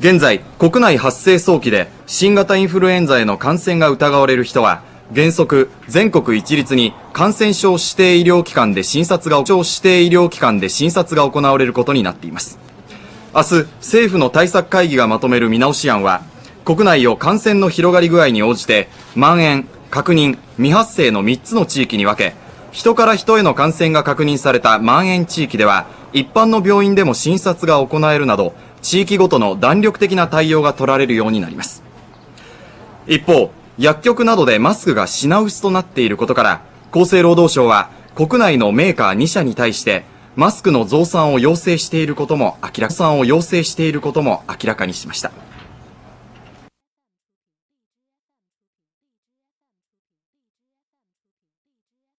現在国内発生早期で新型インフルエンザへの感染が疑われる人は原則全国一律に感染症指定医療機関で診察が指定医療機関で診察が行われることになっています。明日政府の対策会議がまとめる見直し案は国内を感染の広がり具合に応じて蔓延確認未発生の3つの地域に分け人から人への感染が確認された蔓延地域では一般の病院でも診察が行えるなど地域ごとの弾力的な対応が取られるようになります。一方薬局などでマスクが品薄となっていることから厚生労働省は国内のメーカー2社に対してマスクの増産を要請していることも明らかにしていることも明らかにしました。